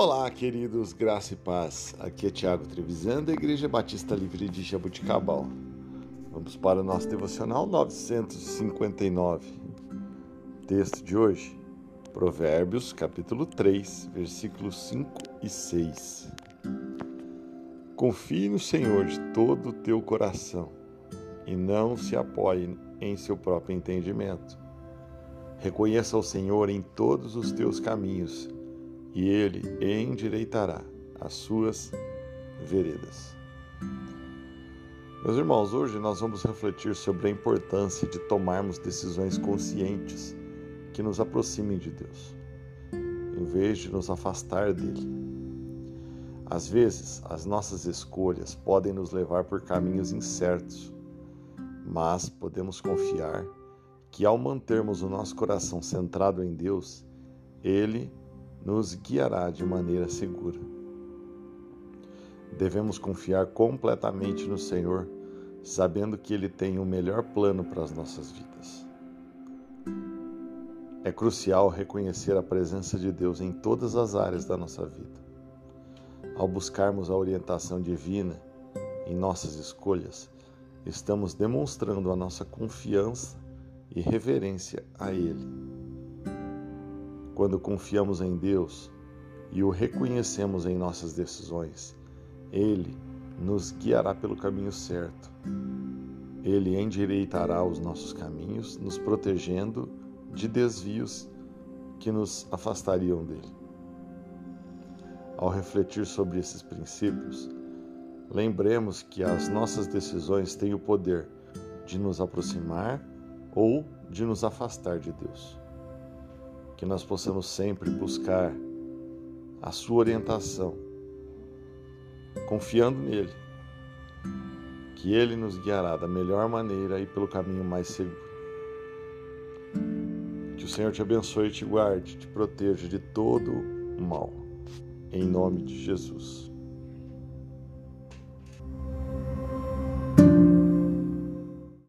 Olá, queridos, graça e paz. Aqui é Tiago Trevisan, da Igreja Batista Livre de Jabuticabal. Vamos para o nosso devocional 959. Texto de hoje, Provérbios, capítulo 3, versículos 5 e 6. Confie no Senhor de todo o teu coração e não se apoie em seu próprio entendimento. Reconheça o Senhor em todos os teus caminhos e ele endireitará as suas veredas. Meus irmãos, hoje nós vamos refletir sobre a importância de tomarmos decisões conscientes que nos aproximem de Deus, em vez de nos afastar dele. Às vezes, as nossas escolhas podem nos levar por caminhos incertos, mas podemos confiar que ao mantermos o nosso coração centrado em Deus, Ele nos guiará de maneira segura. Devemos confiar completamente no Senhor, sabendo que Ele tem o melhor plano para as nossas vidas. É crucial reconhecer a presença de Deus em todas as áreas da nossa vida. Ao buscarmos a orientação divina em nossas escolhas, estamos demonstrando a nossa confiança e reverência a Ele. Quando confiamos em Deus e o reconhecemos em nossas decisões, Ele nos guiará pelo caminho certo. Ele endireitará os nossos caminhos, nos protegendo de desvios que nos afastariam dele. Ao refletir sobre esses princípios, lembremos que as nossas decisões têm o poder de nos aproximar ou de nos afastar de Deus que nós possamos sempre buscar a Sua orientação, confiando nele, que Ele nos guiará da melhor maneira e pelo caminho mais seguro. Que o Senhor te abençoe e te guarde, te proteja de todo o mal. Em nome de Jesus.